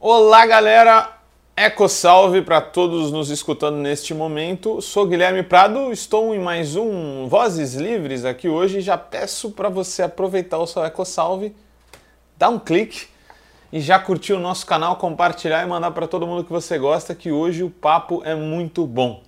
Olá, galera! Eco salve para todos nos escutando neste momento. Sou Guilherme Prado, estou em mais um Vozes Livres aqui hoje. Já peço para você aproveitar o seu Eco salve, dar um clique e já curtir o nosso canal, compartilhar e mandar para todo mundo que você gosta, que hoje o papo é muito bom.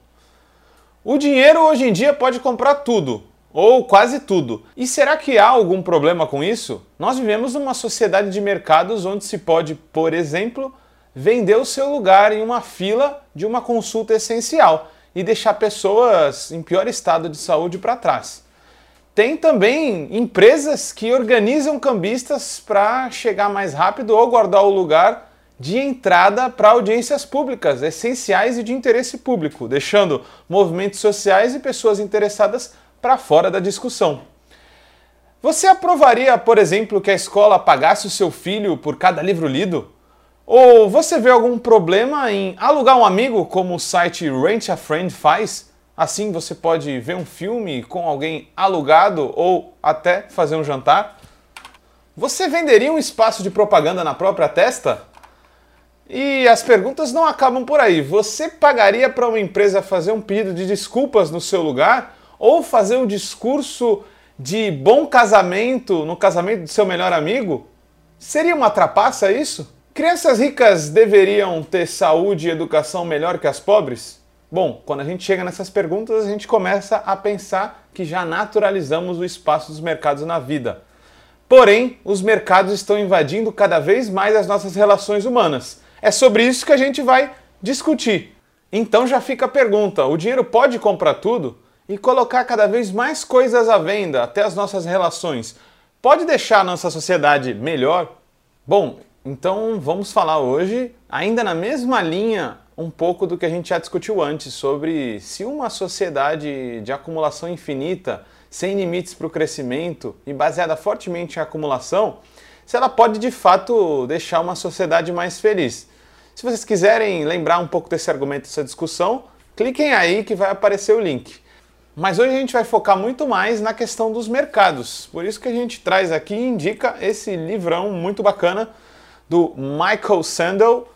O dinheiro hoje em dia pode comprar tudo, ou quase tudo. E será que há algum problema com isso? Nós vivemos numa sociedade de mercados onde se pode, por exemplo, vender o seu lugar em uma fila de uma consulta essencial e deixar pessoas em pior estado de saúde para trás. Tem também empresas que organizam cambistas para chegar mais rápido ou guardar o lugar de entrada para audiências públicas essenciais e de interesse público, deixando movimentos sociais e pessoas interessadas para fora da discussão. Você aprovaria, por exemplo, que a escola pagasse o seu filho por cada livro lido? Ou você vê algum problema em alugar um amigo, como o site Rent a Friend faz? Assim você pode ver um filme com alguém alugado ou até fazer um jantar? Você venderia um espaço de propaganda na própria testa? E as perguntas não acabam por aí. Você pagaria para uma empresa fazer um pedido de desculpas no seu lugar? Ou fazer um discurso de bom casamento no casamento do seu melhor amigo? Seria uma trapaça isso? Crianças ricas deveriam ter saúde e educação melhor que as pobres? Bom, quando a gente chega nessas perguntas, a gente começa a pensar que já naturalizamos o espaço dos mercados na vida. Porém, os mercados estão invadindo cada vez mais as nossas relações humanas. É sobre isso que a gente vai discutir. Então já fica a pergunta: o dinheiro pode comprar tudo? E colocar cada vez mais coisas à venda, até as nossas relações, pode deixar a nossa sociedade melhor? Bom, então vamos falar hoje, ainda na mesma linha, um pouco do que a gente já discutiu antes sobre se uma sociedade de acumulação infinita, sem limites para o crescimento e baseada fortemente em acumulação, se ela pode de fato deixar uma sociedade mais feliz. Se vocês quiserem lembrar um pouco desse argumento, dessa discussão, cliquem aí que vai aparecer o link. Mas hoje a gente vai focar muito mais na questão dos mercados. Por isso que a gente traz aqui e indica esse livrão muito bacana do Michael Sandel,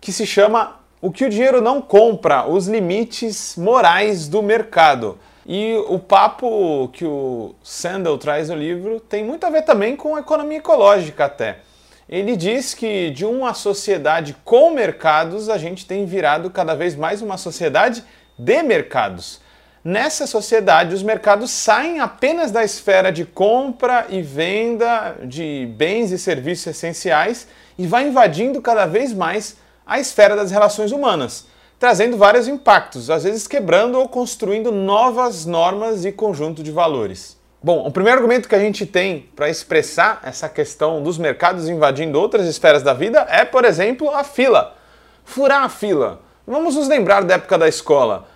que se chama O que o dinheiro não compra: Os limites morais do mercado. E o papo que o Sandel traz no livro tem muito a ver também com economia ecológica até. Ele diz que de uma sociedade com mercados, a gente tem virado cada vez mais uma sociedade de mercados. Nessa sociedade, os mercados saem apenas da esfera de compra e venda de bens e serviços essenciais e vai invadindo cada vez mais a esfera das relações humanas, trazendo vários impactos, às vezes quebrando ou construindo novas normas e conjunto de valores. Bom, o primeiro argumento que a gente tem para expressar essa questão dos mercados invadindo outras esferas da vida é, por exemplo, a fila. Furar a fila. Vamos nos lembrar da época da escola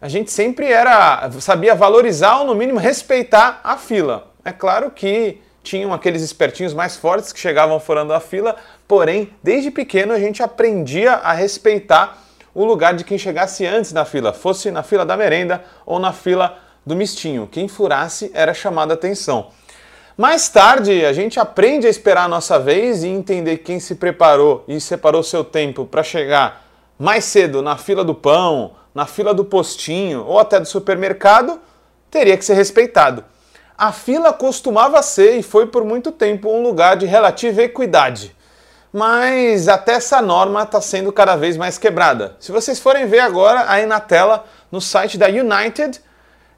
a gente sempre era sabia valorizar ou no mínimo respeitar a fila. É claro que tinham aqueles espertinhos mais fortes que chegavam furando a fila, porém, desde pequeno a gente aprendia a respeitar o lugar de quem chegasse antes na fila, fosse na fila da merenda ou na fila do mistinho. Quem furasse era chamado a atenção. Mais tarde, a gente aprende a esperar a nossa vez e entender quem se preparou e separou seu tempo para chegar mais cedo na fila do pão, na fila do postinho ou até do supermercado, teria que ser respeitado. A fila costumava ser e foi por muito tempo um lugar de relativa equidade. Mas até essa norma está sendo cada vez mais quebrada. Se vocês forem ver agora aí na tela, no site da United,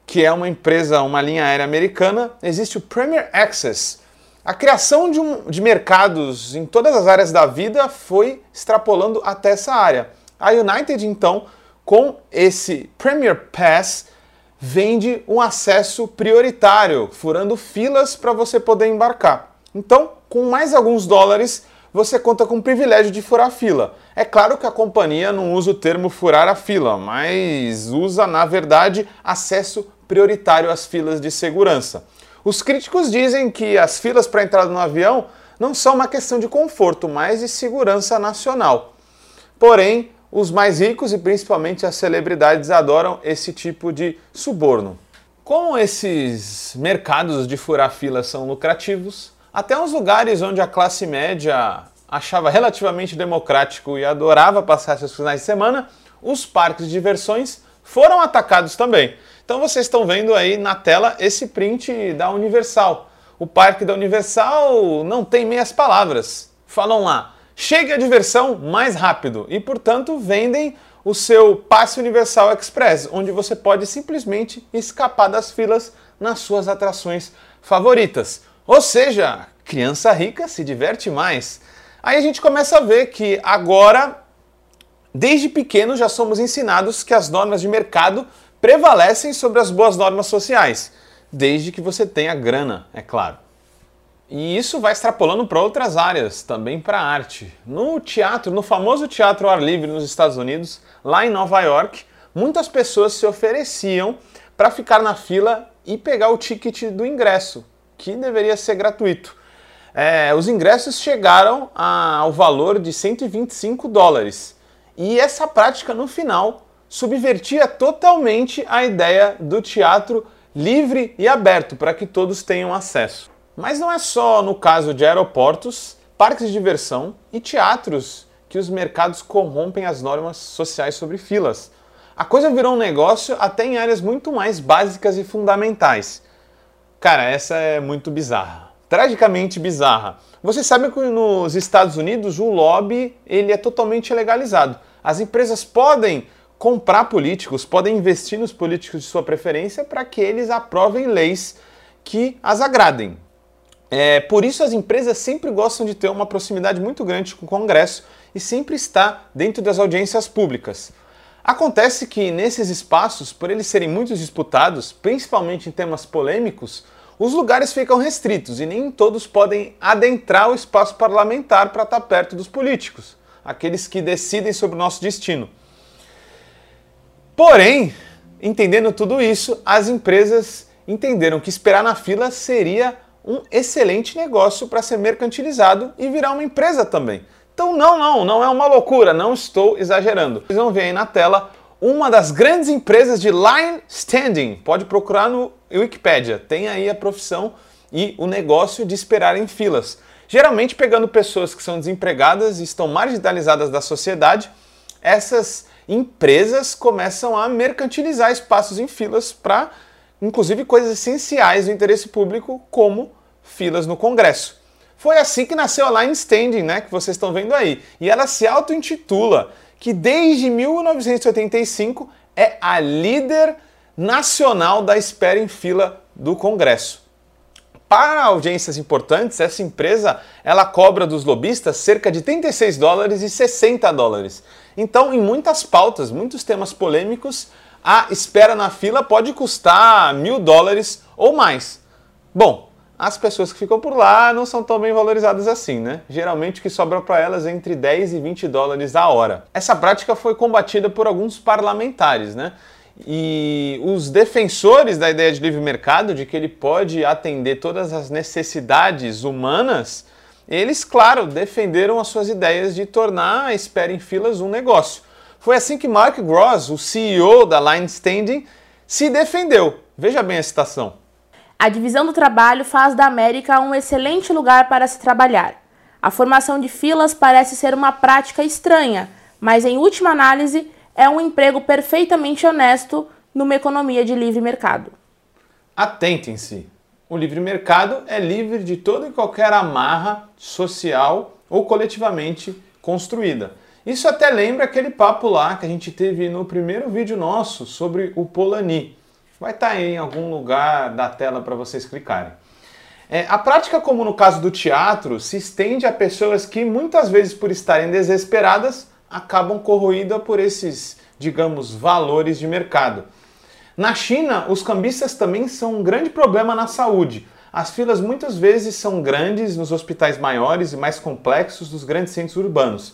que é uma empresa, uma linha aérea americana, existe o Premier Access. A criação de, um, de mercados em todas as áreas da vida foi extrapolando até essa área. A United, então, com esse Premier Pass, vende um acesso prioritário, furando filas para você poder embarcar. Então, com mais alguns dólares, você conta com o privilégio de furar a fila. É claro que a companhia não usa o termo furar a fila, mas usa, na verdade, acesso prioritário às filas de segurança. Os críticos dizem que as filas para entrada no avião não são uma questão de conforto, mas de segurança nacional. Porém, os mais ricos e principalmente as celebridades adoram esse tipo de suborno. Como esses mercados de furar fila são lucrativos, até uns lugares onde a classe média achava relativamente democrático e adorava passar seus finais de semana, os parques de diversões foram atacados também. Então vocês estão vendo aí na tela esse print da Universal. O parque da Universal não tem meias palavras. Falam lá, chegue a diversão mais rápido e, portanto, vendem o seu passe Universal Express, onde você pode simplesmente escapar das filas nas suas atrações favoritas. Ou seja, criança rica se diverte mais. Aí a gente começa a ver que agora, desde pequeno, já somos ensinados que as normas de mercado prevalecem sobre as boas normas sociais, desde que você tenha grana, é claro. E isso vai extrapolando para outras áreas, também para a arte. No teatro, no famoso teatro ao ar livre nos Estados Unidos, lá em Nova York, muitas pessoas se ofereciam para ficar na fila e pegar o ticket do ingresso, que deveria ser gratuito. É, os ingressos chegaram ao valor de 125 dólares. E essa prática, no final, subvertia totalmente a ideia do teatro livre e aberto para que todos tenham acesso. Mas não é só no caso de aeroportos, parques de diversão e teatros que os mercados corrompem as normas sociais sobre filas. A coisa virou um negócio até em áreas muito mais básicas e fundamentais. Cara, essa é muito bizarra. Tragicamente bizarra. Você sabe que nos Estados Unidos o lobby ele é totalmente legalizado. As empresas podem comprar políticos, podem investir nos políticos de sua preferência para que eles aprovem leis que as agradem. É, por isso as empresas sempre gostam de ter uma proximidade muito grande com o Congresso e sempre está dentro das audiências públicas. Acontece que nesses espaços, por eles serem muito disputados, principalmente em temas polêmicos, os lugares ficam restritos e nem todos podem adentrar o espaço parlamentar para estar perto dos políticos, aqueles que decidem sobre o nosso destino. Porém, entendendo tudo isso, as empresas entenderam que esperar na fila seria um excelente negócio para ser mercantilizado e virar uma empresa também. Então, não, não, não é uma loucura, não estou exagerando. Vocês vão ver aí na tela uma das grandes empresas de line standing. Pode procurar no Wikipedia. Tem aí a profissão e o negócio de esperar em filas. Geralmente pegando pessoas que são desempregadas e estão marginalizadas da sociedade, essas empresas começam a mercantilizar espaços em filas para, inclusive, coisas essenciais do interesse público, como filas no Congresso. Foi assim que nasceu a Line Standing, né, que vocês estão vendo aí. E ela se auto-intitula que desde 1985 é a líder nacional da espera em fila do Congresso. Para audiências importantes, essa empresa ela cobra dos lobistas cerca de 36 dólares e 60 dólares. Então, em muitas pautas, muitos temas polêmicos, a espera na fila pode custar mil dólares ou mais. Bom, as pessoas que ficam por lá não são tão bem valorizadas assim, né? Geralmente o que sobra para elas é entre 10 e 20 dólares a hora. Essa prática foi combatida por alguns parlamentares, né? E os defensores da ideia de livre mercado, de que ele pode atender todas as necessidades humanas, eles, claro, defenderam as suas ideias de tornar a espera em filas um negócio. Foi assim que Mark Gross, o CEO da Line Standing, se defendeu. Veja bem a citação. A divisão do trabalho faz da América um excelente lugar para se trabalhar. A formação de filas parece ser uma prática estranha, mas em última análise é um emprego perfeitamente honesto numa economia de livre mercado. Atentem-se! O livre mercado é livre de toda e qualquer amarra social ou coletivamente construída. Isso até lembra aquele papo lá que a gente teve no primeiro vídeo nosso sobre o Polanyi. Vai estar tá em algum lugar da tela para vocês clicarem. É, a prática, como no caso do teatro, se estende a pessoas que muitas vezes, por estarem desesperadas, acabam corroídas por esses, digamos, valores de mercado. Na China, os cambistas também são um grande problema na saúde. As filas muitas vezes são grandes nos hospitais maiores e mais complexos dos grandes centros urbanos.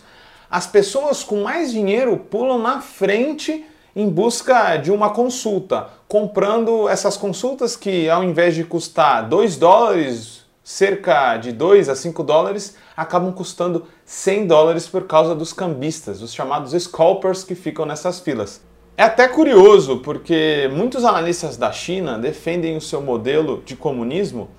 As pessoas com mais dinheiro pulam na frente em busca de uma consulta, comprando essas consultas que ao invés de custar 2 dólares, cerca de 2 a 5 dólares, acabam custando 100 dólares por causa dos cambistas, os chamados scalpers que ficam nessas filas. É até curioso, porque muitos analistas da China defendem o seu modelo de comunismo,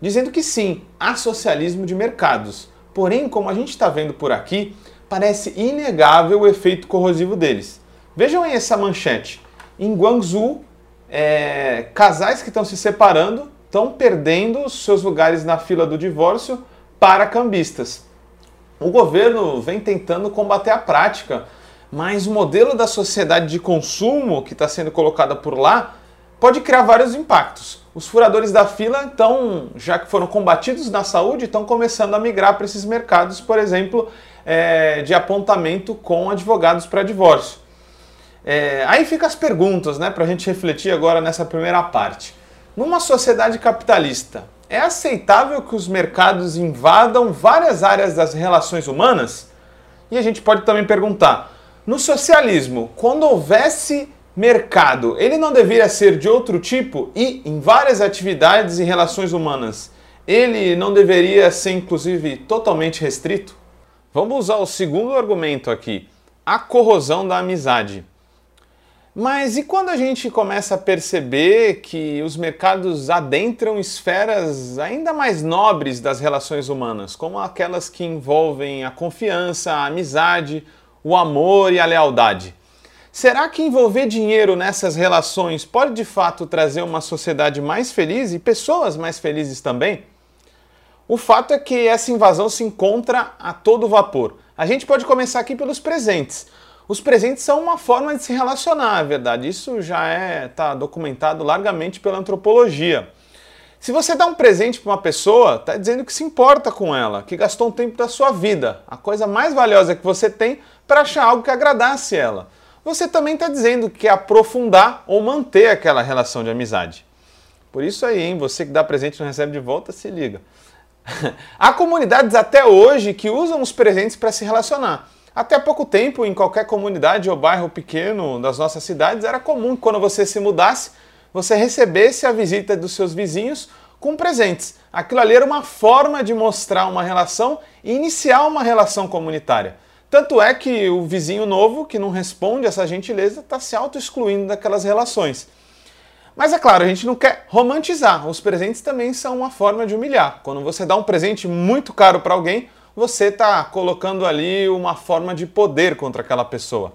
dizendo que sim, há socialismo de mercados, Porém, como a gente está vendo por aqui, parece inegável o efeito corrosivo deles. Vejam aí essa manchete. Em Guangzhou, é, casais que estão se separando estão perdendo seus lugares na fila do divórcio para cambistas. O governo vem tentando combater a prática, mas o modelo da sociedade de consumo que está sendo colocada por lá pode criar vários impactos. Os furadores da fila, então, já que foram combatidos na saúde, estão começando a migrar para esses mercados, por exemplo, é, de apontamento com advogados para divórcio. É, aí ficam as perguntas, né, para a gente refletir agora nessa primeira parte. Numa sociedade capitalista, é aceitável que os mercados invadam várias áreas das relações humanas? E a gente pode também perguntar: no socialismo, quando houvesse mercado, ele não deveria ser de outro tipo e em várias atividades e relações humanas, ele não deveria ser inclusive totalmente restrito? Vamos usar o segundo argumento aqui, a corrosão da amizade. Mas e quando a gente começa a perceber que os mercados adentram esferas ainda mais nobres das relações humanas, como aquelas que envolvem a confiança, a amizade, o amor e a lealdade? Será que envolver dinheiro nessas relações pode de fato trazer uma sociedade mais feliz e pessoas mais felizes também? O fato é que essa invasão se encontra a todo vapor. A gente pode começar aqui pelos presentes. Os presentes são uma forma de se relacionar, é verdade. Isso já é tá documentado largamente pela antropologia. Se você dá um presente para uma pessoa, está dizendo que se importa com ela, que gastou um tempo da sua vida, a coisa mais valiosa que você tem para achar algo que agradasse ela. Você também está dizendo que quer aprofundar ou manter aquela relação de amizade. Por isso aí, hein, você que dá presente e não recebe de volta, se liga. Há comunidades até hoje que usam os presentes para se relacionar. Até pouco tempo, em qualquer comunidade ou bairro pequeno das nossas cidades, era comum que quando você se mudasse, você recebesse a visita dos seus vizinhos com presentes. Aquilo ali era uma forma de mostrar uma relação e iniciar uma relação comunitária. Tanto é que o vizinho novo, que não responde essa gentileza, está se auto-excluindo daquelas relações. Mas é claro, a gente não quer romantizar. Os presentes também são uma forma de humilhar. Quando você dá um presente muito caro para alguém, você está colocando ali uma forma de poder contra aquela pessoa.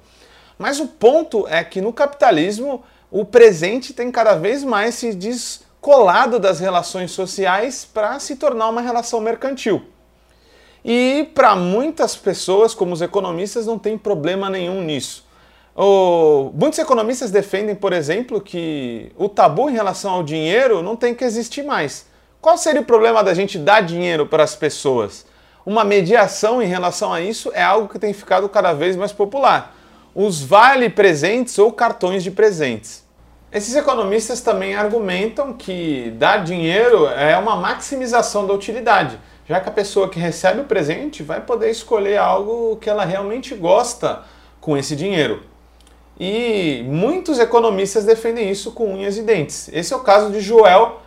Mas o ponto é que no capitalismo o presente tem cada vez mais se descolado das relações sociais para se tornar uma relação mercantil. E para muitas pessoas, como os economistas, não tem problema nenhum nisso. O... Muitos economistas defendem, por exemplo, que o tabu em relação ao dinheiro não tem que existir mais. Qual seria o problema da gente dar dinheiro para as pessoas? Uma mediação em relação a isso é algo que tem ficado cada vez mais popular. Os vale presentes ou cartões de presentes. Esses economistas também argumentam que dar dinheiro é uma maximização da utilidade, já que a pessoa que recebe o presente vai poder escolher algo que ela realmente gosta com esse dinheiro. E muitos economistas defendem isso com unhas e dentes. Esse é o caso de Joel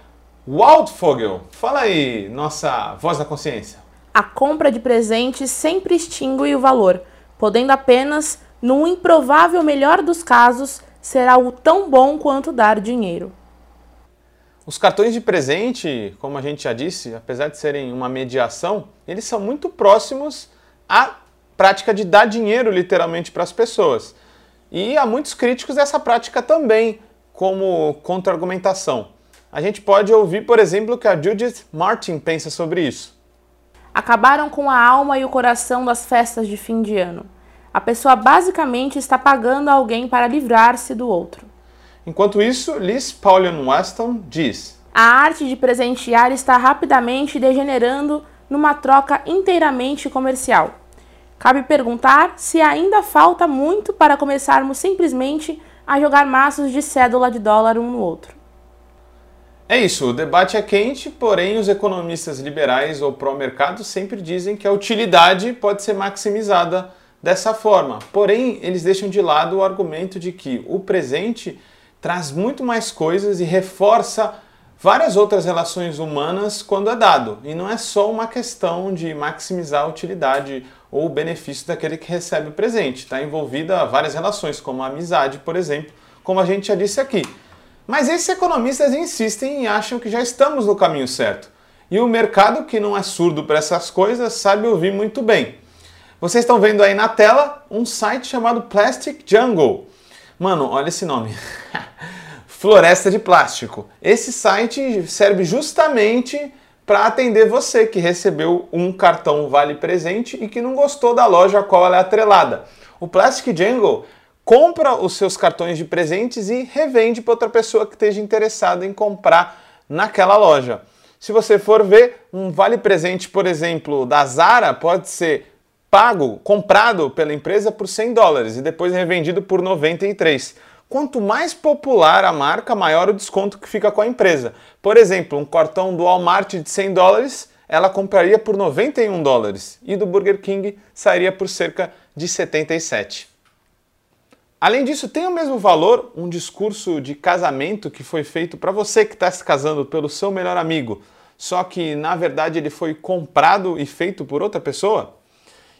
Waldfogel. Fala aí, nossa voz da consciência a compra de presentes sempre extingue o valor, podendo apenas, num improvável melhor dos casos, ser algo tão bom quanto dar dinheiro. Os cartões de presente, como a gente já disse, apesar de serem uma mediação, eles são muito próximos à prática de dar dinheiro literalmente para as pessoas. E há muitos críticos dessa prática também, como contra-argumentação. A gente pode ouvir, por exemplo, o que a Judith Martin pensa sobre isso acabaram com a alma e o coração das festas de fim de ano. A pessoa basicamente está pagando alguém para livrar-se do outro. Enquanto isso, Liz Paulian Weston diz: A arte de presentear está rapidamente degenerando numa troca inteiramente comercial. Cabe perguntar se ainda falta muito para começarmos simplesmente a jogar maços de cédula de dólar um no outro. É isso, o debate é quente, porém os economistas liberais ou pró-mercado sempre dizem que a utilidade pode ser maximizada dessa forma. Porém, eles deixam de lado o argumento de que o presente traz muito mais coisas e reforça várias outras relações humanas quando é dado. E não é só uma questão de maximizar a utilidade ou o benefício daquele que recebe o presente. Está envolvida várias relações, como a amizade, por exemplo, como a gente já disse aqui. Mas esses economistas insistem e acham que já estamos no caminho certo. E o mercado, que não é surdo para essas coisas, sabe ouvir muito bem. Vocês estão vendo aí na tela um site chamado Plastic Jungle. Mano, olha esse nome. Floresta de Plástico. Esse site serve justamente para atender você que recebeu um cartão Vale Presente e que não gostou da loja a qual ela é atrelada. O Plastic Jungle compra os seus cartões de presentes e revende para outra pessoa que esteja interessada em comprar naquela loja. Se você for ver, um vale presente, por exemplo, da Zara pode ser pago, comprado pela empresa por 100 dólares e depois revendido por 93. Quanto mais popular a marca, maior o desconto que fica com a empresa. Por exemplo, um cartão do Walmart de 100 dólares, ela compraria por 91 dólares e do Burger King sairia por cerca de 77. Além disso, tem o mesmo valor um discurso de casamento que foi feito para você que está se casando pelo seu melhor amigo, só que na verdade ele foi comprado e feito por outra pessoa?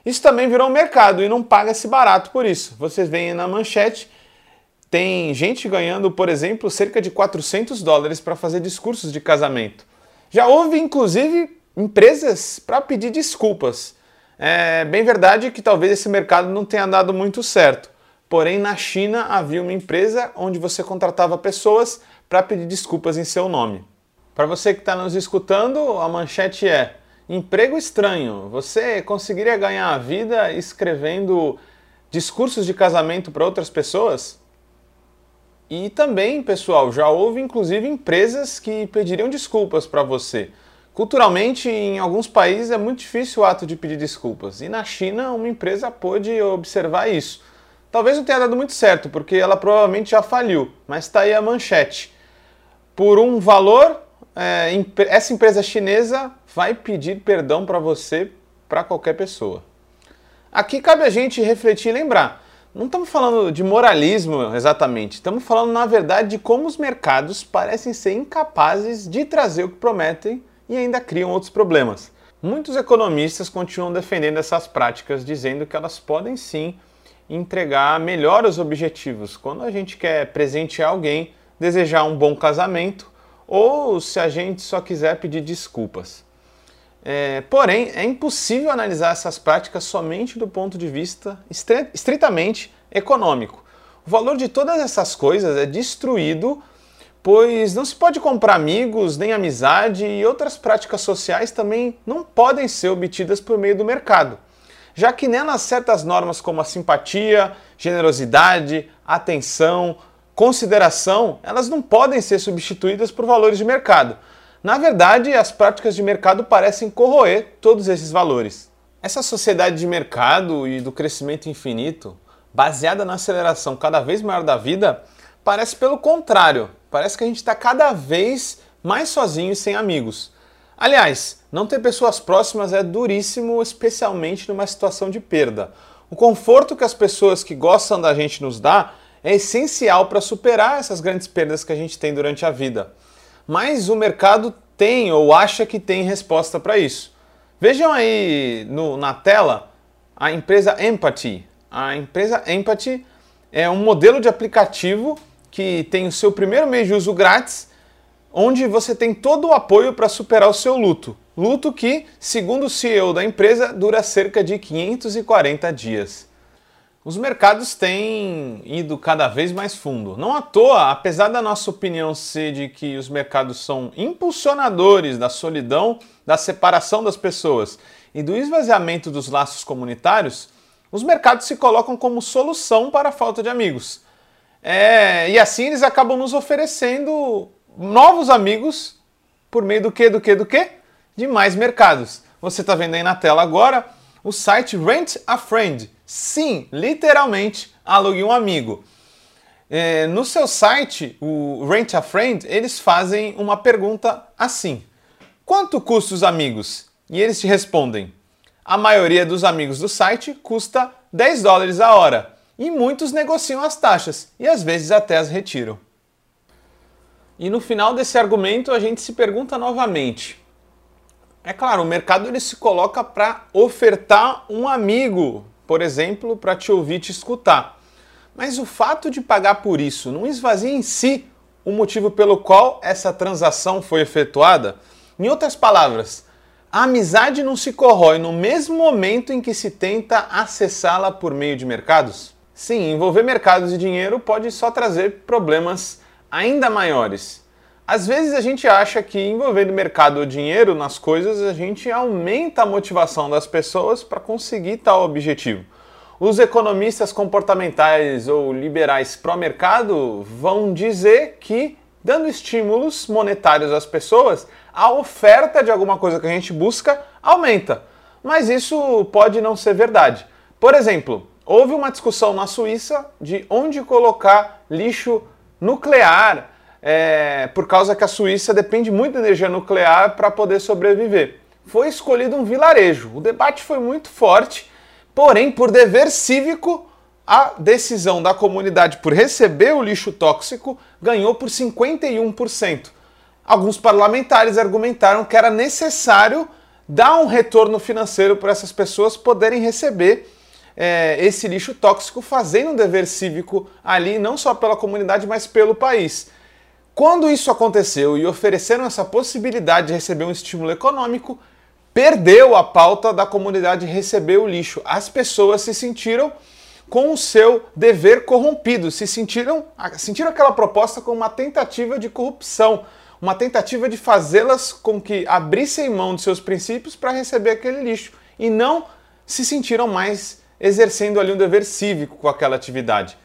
Isso também virou um mercado e não paga-se barato por isso. Vocês veem na manchete, tem gente ganhando, por exemplo, cerca de 400 dólares para fazer discursos de casamento. Já houve, inclusive, empresas para pedir desculpas. É bem verdade que talvez esse mercado não tenha dado muito certo. Porém, na China havia uma empresa onde você contratava pessoas para pedir desculpas em seu nome. Para você que está nos escutando, a manchete é Emprego estranho. Você conseguiria ganhar a vida escrevendo discursos de casamento para outras pessoas? E também, pessoal, já houve inclusive empresas que pediriam desculpas para você. Culturalmente, em alguns países é muito difícil o ato de pedir desculpas. E na China, uma empresa pôde observar isso. Talvez não tenha dado muito certo, porque ela provavelmente já faliu, mas está aí a manchete. Por um valor, é, essa empresa chinesa vai pedir perdão para você, para qualquer pessoa. Aqui cabe a gente refletir e lembrar. Não estamos falando de moralismo exatamente, estamos falando, na verdade, de como os mercados parecem ser incapazes de trazer o que prometem e ainda criam outros problemas. Muitos economistas continuam defendendo essas práticas, dizendo que elas podem sim entregar melhor os objetivos. Quando a gente quer presentear alguém, desejar um bom casamento, ou se a gente só quiser pedir desculpas. É, porém, é impossível analisar essas práticas somente do ponto de vista estritamente econômico. O valor de todas essas coisas é destruído, pois não se pode comprar amigos, nem amizade e outras práticas sociais também não podem ser obtidas por meio do mercado, já que nelas certas normas como a simpatia, generosidade, atenção, consideração, elas não podem ser substituídas por valores de mercado na verdade, as práticas de mercado parecem corroer todos esses valores. Essa sociedade de mercado e do crescimento infinito, baseada na aceleração cada vez maior da vida, parece pelo contrário, parece que a gente está cada vez mais sozinho e sem amigos. Aliás, não ter pessoas próximas é duríssimo, especialmente numa situação de perda. O conforto que as pessoas que gostam da gente nos dá é essencial para superar essas grandes perdas que a gente tem durante a vida mas o mercado tem ou acha que tem resposta para isso. Vejam aí no, na tela a empresa Empathy. A empresa Empathy é um modelo de aplicativo que tem o seu primeiro mês de uso grátis, onde você tem todo o apoio para superar o seu luto. Luto que, segundo o CEO da empresa, dura cerca de 540 dias. Os mercados têm ido cada vez mais fundo. Não à toa, apesar da nossa opinião ser de que os mercados são impulsionadores da solidão, da separação das pessoas e do esvaziamento dos laços comunitários, os mercados se colocam como solução para a falta de amigos. É, e assim eles acabam nos oferecendo novos amigos por meio do que, do que, do que? De mais mercados. Você está vendo aí na tela agora o site Rent a Friend Sim, literalmente alugue um amigo. É, no seu site, o Rent a Friend, eles fazem uma pergunta assim: Quanto custa os amigos? E eles te respondem: A maioria dos amigos do site custa 10 dólares a hora. E muitos negociam as taxas e às vezes até as retiram. E no final desse argumento a gente se pergunta novamente: é claro, o mercado ele se coloca para ofertar um amigo por exemplo, para te ouvir te escutar. Mas o fato de pagar por isso não esvazia em si o motivo pelo qual essa transação foi efetuada? Em outras palavras, a amizade não se corrói no mesmo momento em que se tenta acessá-la por meio de mercados? Sim, envolver mercados e dinheiro pode só trazer problemas ainda maiores. Às vezes a gente acha que envolvendo mercado ou dinheiro nas coisas a gente aumenta a motivação das pessoas para conseguir tal objetivo. Os economistas comportamentais ou liberais pró-mercado vão dizer que, dando estímulos monetários às pessoas, a oferta de alguma coisa que a gente busca aumenta. Mas isso pode não ser verdade. Por exemplo, houve uma discussão na Suíça de onde colocar lixo nuclear, é, por causa que a Suíça depende muito da energia nuclear para poder sobreviver. Foi escolhido um vilarejo. O debate foi muito forte Porém, por dever cívico, a decisão da comunidade por receber o lixo tóxico ganhou por 51%. Alguns parlamentares argumentaram que era necessário dar um retorno financeiro para essas pessoas poderem receber é, esse lixo tóxico, fazendo um dever cívico ali, não só pela comunidade, mas pelo país. Quando isso aconteceu e ofereceram essa possibilidade de receber um estímulo econômico, perdeu a pauta da comunidade receber o lixo. As pessoas se sentiram com o seu dever corrompido, se sentiram, sentiram aquela proposta como uma tentativa de corrupção, uma tentativa de fazê-las com que abrissem mão de seus princípios para receber aquele lixo e não se sentiram mais exercendo ali um dever cívico com aquela atividade.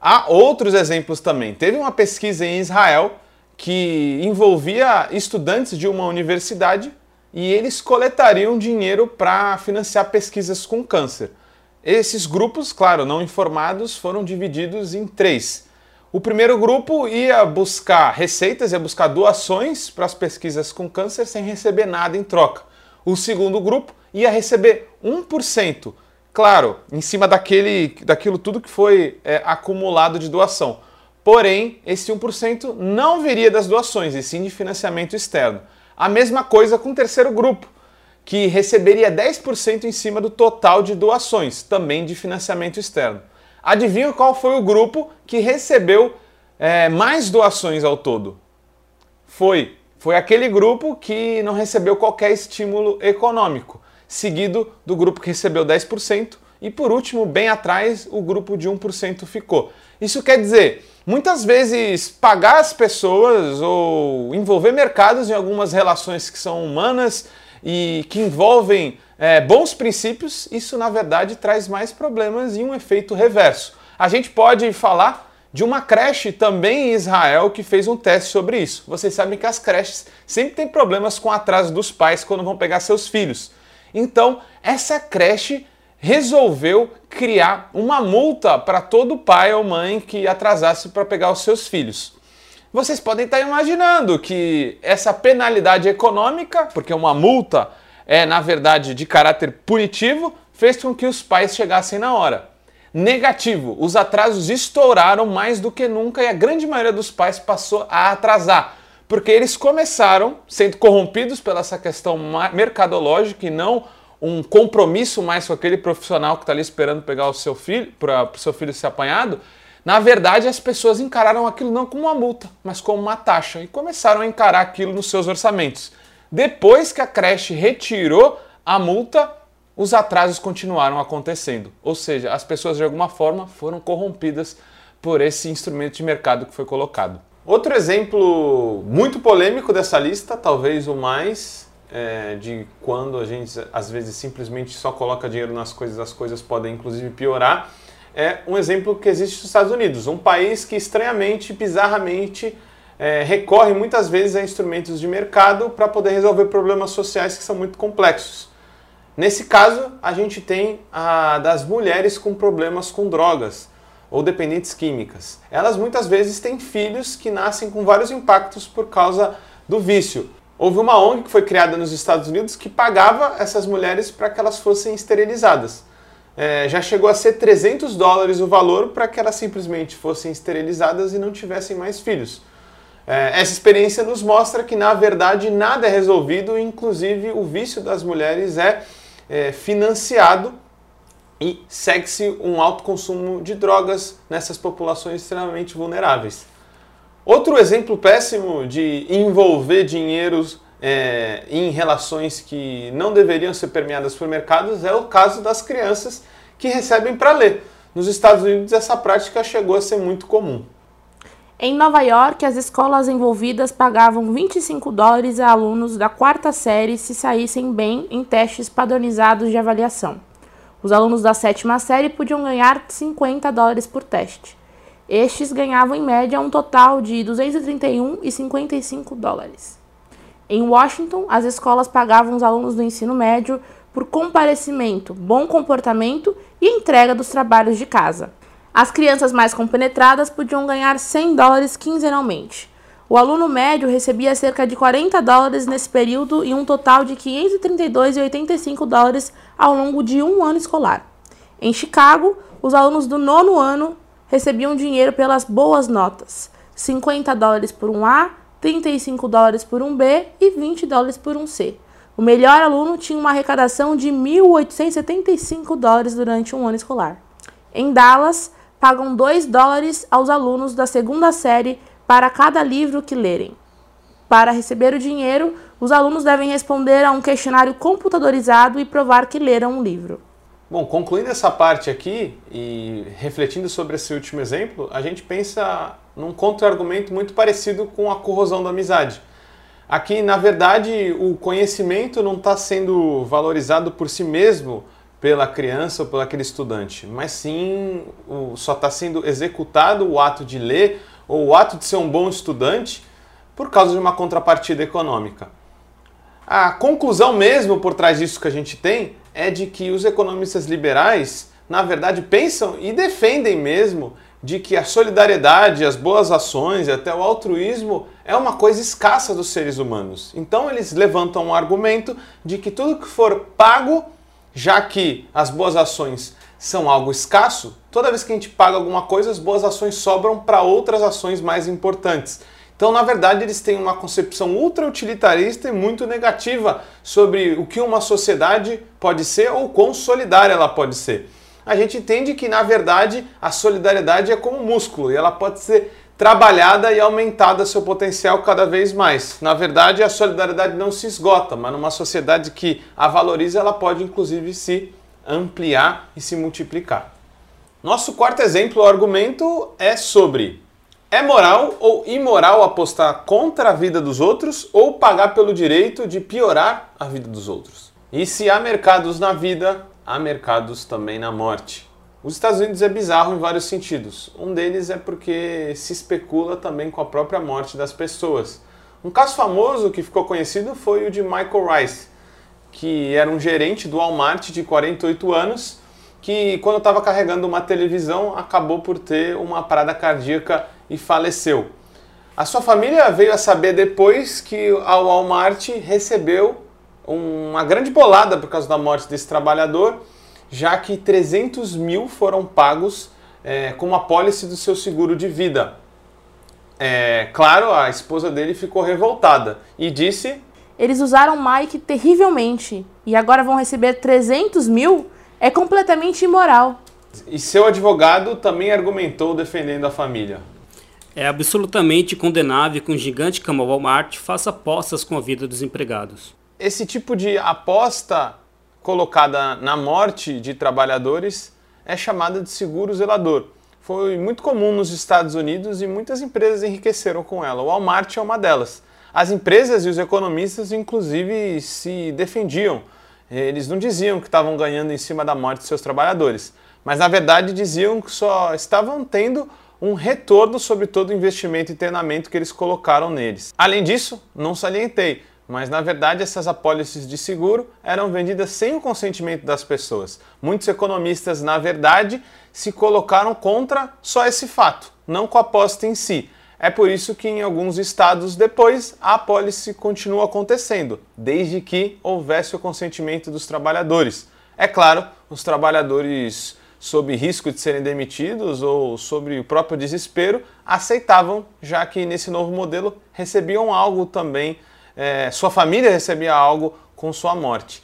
Há outros exemplos também. Teve uma pesquisa em Israel que envolvia estudantes de uma universidade e eles coletariam dinheiro para financiar pesquisas com câncer. Esses grupos, claro, não informados, foram divididos em três. O primeiro grupo ia buscar receitas, ia buscar doações para as pesquisas com câncer sem receber nada em troca. O segundo grupo ia receber 1%, claro, em cima daquele, daquilo tudo que foi é, acumulado de doação. Porém, esse 1% não viria das doações, e sim de financiamento externo. A mesma coisa com o terceiro grupo, que receberia 10% em cima do total de doações, também de financiamento externo. Adivinha qual foi o grupo que recebeu é, mais doações ao todo? Foi, foi aquele grupo que não recebeu qualquer estímulo econômico, seguido do grupo que recebeu 10% e por último, bem atrás, o grupo de 1% ficou. Isso quer dizer, muitas vezes pagar as pessoas ou envolver mercados em algumas relações que são humanas e que envolvem é, bons princípios, isso na verdade traz mais problemas e um efeito reverso. A gente pode falar de uma creche também em Israel que fez um teste sobre isso. Vocês sabem que as creches sempre têm problemas com o atraso dos pais quando vão pegar seus filhos. Então, essa creche resolveu criar uma multa para todo pai ou mãe que atrasasse para pegar os seus filhos. Vocês podem estar imaginando que essa penalidade econômica, porque uma multa é na verdade de caráter punitivo, fez com que os pais chegassem na hora. Negativo, os atrasos estouraram mais do que nunca e a grande maioria dos pais passou a atrasar, porque eles começaram sendo corrompidos pela essa questão mercadológica e não um compromisso mais com aquele profissional que está ali esperando pegar o seu filho, para o seu filho ser apanhado, na verdade as pessoas encararam aquilo não como uma multa, mas como uma taxa e começaram a encarar aquilo nos seus orçamentos. Depois que a creche retirou a multa, os atrasos continuaram acontecendo. Ou seja, as pessoas de alguma forma foram corrompidas por esse instrumento de mercado que foi colocado. Outro exemplo muito polêmico dessa lista, talvez o mais, é, de quando a gente às vezes simplesmente só coloca dinheiro nas coisas, as coisas podem inclusive piorar, é um exemplo que existe nos Estados Unidos, um país que estranhamente, bizarramente, é, recorre muitas vezes a instrumentos de mercado para poder resolver problemas sociais que são muito complexos. Nesse caso, a gente tem a das mulheres com problemas com drogas ou dependentes químicas. Elas muitas vezes têm filhos que nascem com vários impactos por causa do vício. Houve uma ONG que foi criada nos Estados Unidos que pagava essas mulheres para que elas fossem esterilizadas. É, já chegou a ser 300 dólares o valor para que elas simplesmente fossem esterilizadas e não tivessem mais filhos. É, essa experiência nos mostra que, na verdade, nada é resolvido, inclusive o vício das mulheres é, é financiado e segue-se um alto consumo de drogas nessas populações extremamente vulneráveis. Outro exemplo péssimo de envolver dinheiros é, em relações que não deveriam ser permeadas por mercados é o caso das crianças que recebem para ler. Nos Estados Unidos, essa prática chegou a ser muito comum. Em Nova York, as escolas envolvidas pagavam 25 dólares a alunos da quarta série se saíssem bem em testes padronizados de avaliação. Os alunos da sétima série podiam ganhar 50 dólares por teste. Estes ganhavam em média um total de 231,55 dólares. Em Washington, as escolas pagavam os alunos do ensino médio por comparecimento, bom comportamento e entrega dos trabalhos de casa. As crianças mais compenetradas podiam ganhar 100 dólares quinzenalmente. O aluno médio recebia cerca de 40 dólares nesse período e um total de 532,85 dólares ao longo de um ano escolar. Em Chicago, os alunos do nono ano recebiam dinheiro pelas boas notas: 50 dólares por um A, 35 dólares por um B e 20 dólares por um C. O melhor aluno tinha uma arrecadação de 1.875 dólares durante um ano escolar. Em Dallas, pagam 2 dólares aos alunos da segunda série para cada livro que lerem. Para receber o dinheiro, os alunos devem responder a um questionário computadorizado e provar que leram um livro. Bom, concluindo essa parte aqui e refletindo sobre esse último exemplo, a gente pensa num contra-argumento muito parecido com a corrosão da amizade. Aqui, na verdade, o conhecimento não está sendo valorizado por si mesmo pela criança ou pelo aquele estudante, mas sim só está sendo executado o ato de ler ou o ato de ser um bom estudante por causa de uma contrapartida econômica. A conclusão mesmo por trás disso que a gente tem é de que os economistas liberais, na verdade, pensam e defendem mesmo de que a solidariedade, as boas ações e até o altruísmo é uma coisa escassa dos seres humanos. Então eles levantam um argumento de que tudo que for pago, já que as boas ações são algo escasso, toda vez que a gente paga alguma coisa, as boas ações sobram para outras ações mais importantes. Então, na verdade, eles têm uma concepção ultra utilitarista e muito negativa sobre o que uma sociedade pode ser ou quão solidária ela pode ser a gente entende que, na verdade, a solidariedade é como um músculo e ela pode ser trabalhada e aumentada seu potencial cada vez mais. Na verdade, a solidariedade não se esgota, mas numa sociedade que a valoriza, ela pode inclusive se ampliar e se multiplicar. Nosso quarto exemplo ou argumento é sobre é moral ou imoral apostar contra a vida dos outros ou pagar pelo direito de piorar a vida dos outros? E se há mercados na vida, há mercados também na morte. Os Estados Unidos é bizarro em vários sentidos. Um deles é porque se especula também com a própria morte das pessoas. Um caso famoso que ficou conhecido foi o de Michael Rice, que era um gerente do Walmart de 48 anos, que quando estava carregando uma televisão acabou por ter uma parada cardíaca e faleceu. A sua família veio a saber depois que a Walmart recebeu uma grande bolada por causa da morte desse trabalhador, já que 300 mil foram pagos é, com uma pólice do seu seguro de vida. É, claro, a esposa dele ficou revoltada e disse: Eles usaram Mike terrivelmente e agora vão receber 300 mil? É completamente imoral. E seu advogado também argumentou defendendo a família. É absolutamente condenável que um gigante como a Walmart faça apostas com a vida dos empregados esse tipo de aposta colocada na morte de trabalhadores é chamada de seguro zelador. Foi muito comum nos Estados Unidos e muitas empresas enriqueceram com ela. O Walmart é uma delas. As empresas e os economistas, inclusive, se defendiam. Eles não diziam que estavam ganhando em cima da morte de seus trabalhadores, mas na verdade diziam que só estavam tendo um retorno sobre todo o investimento e treinamento que eles colocaram neles. Além disso, não salientei, mas na verdade essas apólices de seguro eram vendidas sem o consentimento das pessoas. Muitos economistas, na verdade, se colocaram contra só esse fato, não com a aposta em si. É por isso que em alguns estados depois a apólice continua acontecendo, desde que houvesse o consentimento dos trabalhadores. É claro, os trabalhadores sob risco de serem demitidos ou sobre o próprio desespero aceitavam, já que nesse novo modelo recebiam algo também é, sua família recebia algo com sua morte.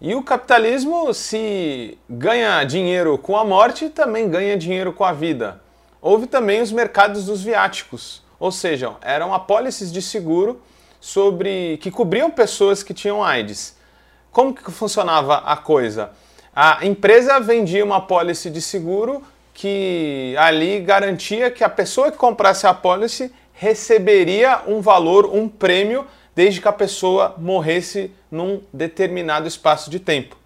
E o capitalismo, se ganha dinheiro com a morte, também ganha dinheiro com a vida. Houve também os mercados dos viáticos, ou seja, eram apólices de seguro sobre que cobriam pessoas que tinham AIDS. Como que funcionava a coisa? A empresa vendia uma pólice de seguro que ali garantia que a pessoa que comprasse a pólice receberia um valor, um prêmio, desde que a pessoa morresse num determinado espaço de tempo.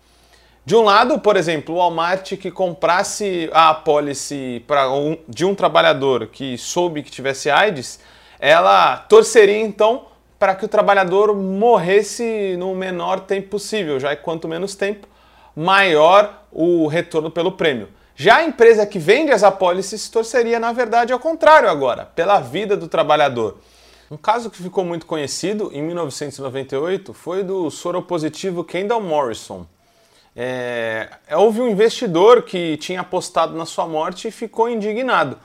De um lado, por exemplo, o Walmart que comprasse a apólice um, de um trabalhador que soube que tivesse AIDS, ela torceria então para que o trabalhador morresse no menor tempo possível, já que quanto menos tempo, maior o retorno pelo prêmio. Já a empresa que vende as apólices torceria, na verdade, ao contrário agora, pela vida do trabalhador. Um caso que ficou muito conhecido em 1998 foi do soropositivo Kendall Morrison. É, houve um investidor que tinha apostado na sua morte e ficou indignado,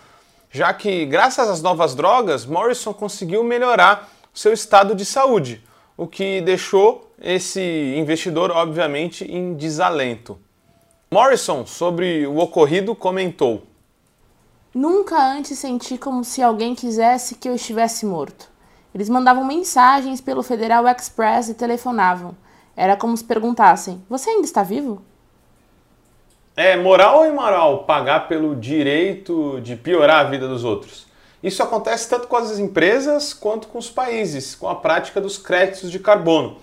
já que, graças às novas drogas, Morrison conseguiu melhorar seu estado de saúde, o que deixou esse investidor, obviamente, em desalento. Morrison, sobre o ocorrido, comentou: Nunca antes senti como se alguém quisesse que eu estivesse morto. Eles mandavam mensagens pelo Federal Express e telefonavam. Era como se perguntassem: Você ainda está vivo? É moral ou imoral pagar pelo direito de piorar a vida dos outros? Isso acontece tanto com as empresas quanto com os países, com a prática dos créditos de carbono.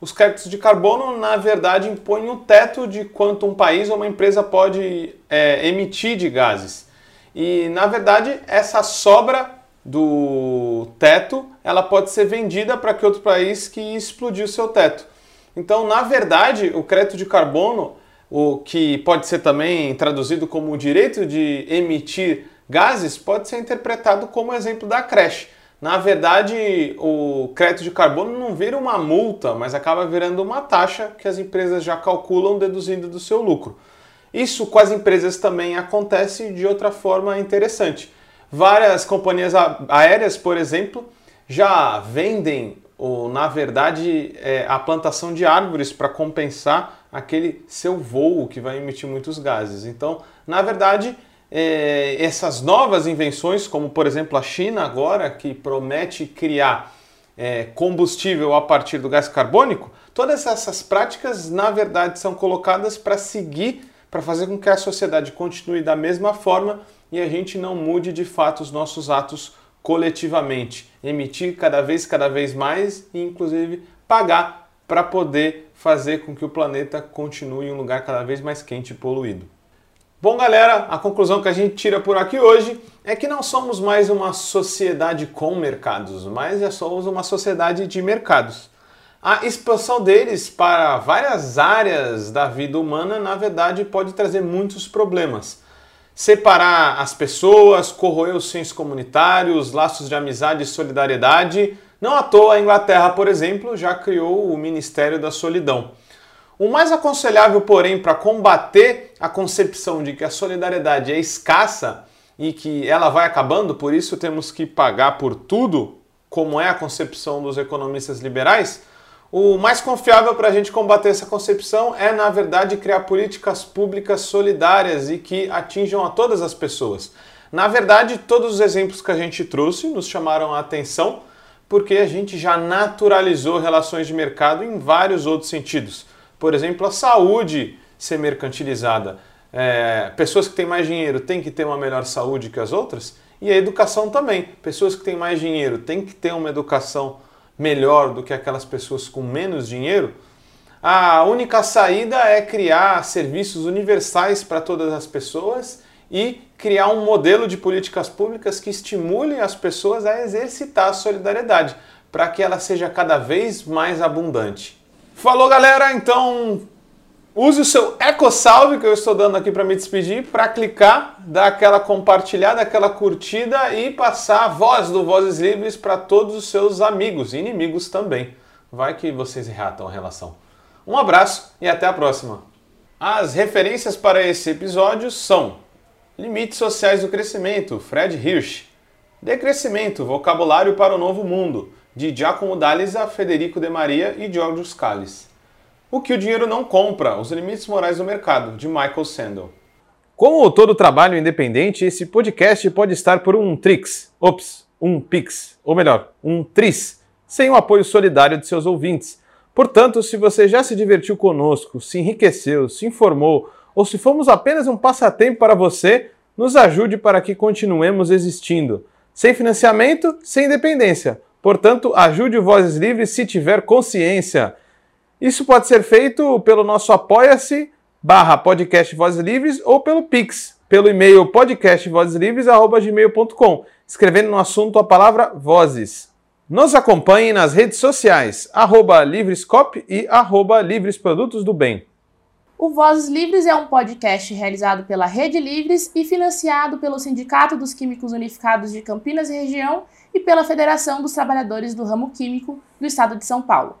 Os créditos de carbono, na verdade, impõem um teto de quanto um país ou uma empresa pode é, emitir de gases. E, na verdade, essa sobra do teto ela pode ser vendida para que outro país que explodiu seu teto. Então, na verdade, o crédito de carbono, o que pode ser também traduzido como o direito de emitir gases, pode ser interpretado como exemplo da creche. Na verdade, o crédito de carbono não vira uma multa, mas acaba virando uma taxa que as empresas já calculam deduzindo do seu lucro. Isso com as empresas também acontece de outra forma interessante. Várias companhias aéreas, por exemplo, já vendem ou na verdade é, a plantação de árvores para compensar aquele seu voo que vai emitir muitos gases. Então, na verdade, é, essas novas invenções, como por exemplo a China agora, que promete criar é, combustível a partir do gás carbônico, todas essas práticas, na verdade, são colocadas para seguir, para fazer com que a sociedade continue da mesma forma e a gente não mude de fato os nossos atos coletivamente, emitir cada vez cada vez mais e inclusive pagar para poder fazer com que o planeta continue um lugar cada vez mais quente e poluído. Bom, galera, a conclusão que a gente tira por aqui hoje é que não somos mais uma sociedade com mercados, mas já somos uma sociedade de mercados. A expansão deles para várias áreas da vida humana, na verdade, pode trazer muitos problemas separar as pessoas, corroer os sensos comunitários, laços de amizade e solidariedade. Não à toa a Inglaterra, por exemplo, já criou o Ministério da Solidão. O mais aconselhável, porém, para combater a concepção de que a solidariedade é escassa e que ela vai acabando, por isso temos que pagar por tudo, como é a concepção dos economistas liberais, o mais confiável para a gente combater essa concepção é, na verdade, criar políticas públicas solidárias e que atinjam a todas as pessoas. Na verdade, todos os exemplos que a gente trouxe nos chamaram a atenção porque a gente já naturalizou relações de mercado em vários outros sentidos. Por exemplo, a saúde ser mercantilizada. É, pessoas que têm mais dinheiro têm que ter uma melhor saúde que as outras. E a educação também. Pessoas que têm mais dinheiro têm que ter uma educação melhor do que aquelas pessoas com menos dinheiro, a única saída é criar serviços universais para todas as pessoas e criar um modelo de políticas públicas que estimule as pessoas a exercitar a solidariedade, para que ela seja cada vez mais abundante. Falou, galera! Então Use o seu EcoSalve que eu estou dando aqui para me despedir, para clicar, dar aquela compartilhada, aquela curtida e passar a voz do Vozes Livres para todos os seus amigos e inimigos também. Vai que vocês reatam a relação. Um abraço e até a próxima. As referências para esse episódio são Limites Sociais do Crescimento, Fred Hirsch. Decrescimento, Vocabulário para o Novo Mundo, de Giacomo D'Alisa, Federico De Maria e Giorgio Scales. O que o dinheiro não compra, os limites morais do mercado, de Michael Sandel. Como todo trabalho independente, esse podcast pode estar por um Trix, ops, um Pix, ou melhor, um Tris, sem o apoio solidário de seus ouvintes. Portanto, se você já se divertiu conosco, se enriqueceu, se informou, ou se fomos apenas um passatempo para você, nos ajude para que continuemos existindo. Sem financiamento, sem independência. Portanto, ajude o Vozes Livres se tiver consciência. Isso pode ser feito pelo nosso apoia-se barra podcast Vozes Livres ou pelo Pix, pelo e-mail podcastvozeslivres.gmail.com, escrevendo no assunto a palavra Vozes. Nos acompanhe nas redes sociais, arroba Livrescop e arroba Livres Produtos do Bem. O Vozes Livres é um podcast realizado pela Rede Livres e financiado pelo Sindicato dos Químicos Unificados de Campinas e Região e pela Federação dos Trabalhadores do Ramo Químico do Estado de São Paulo.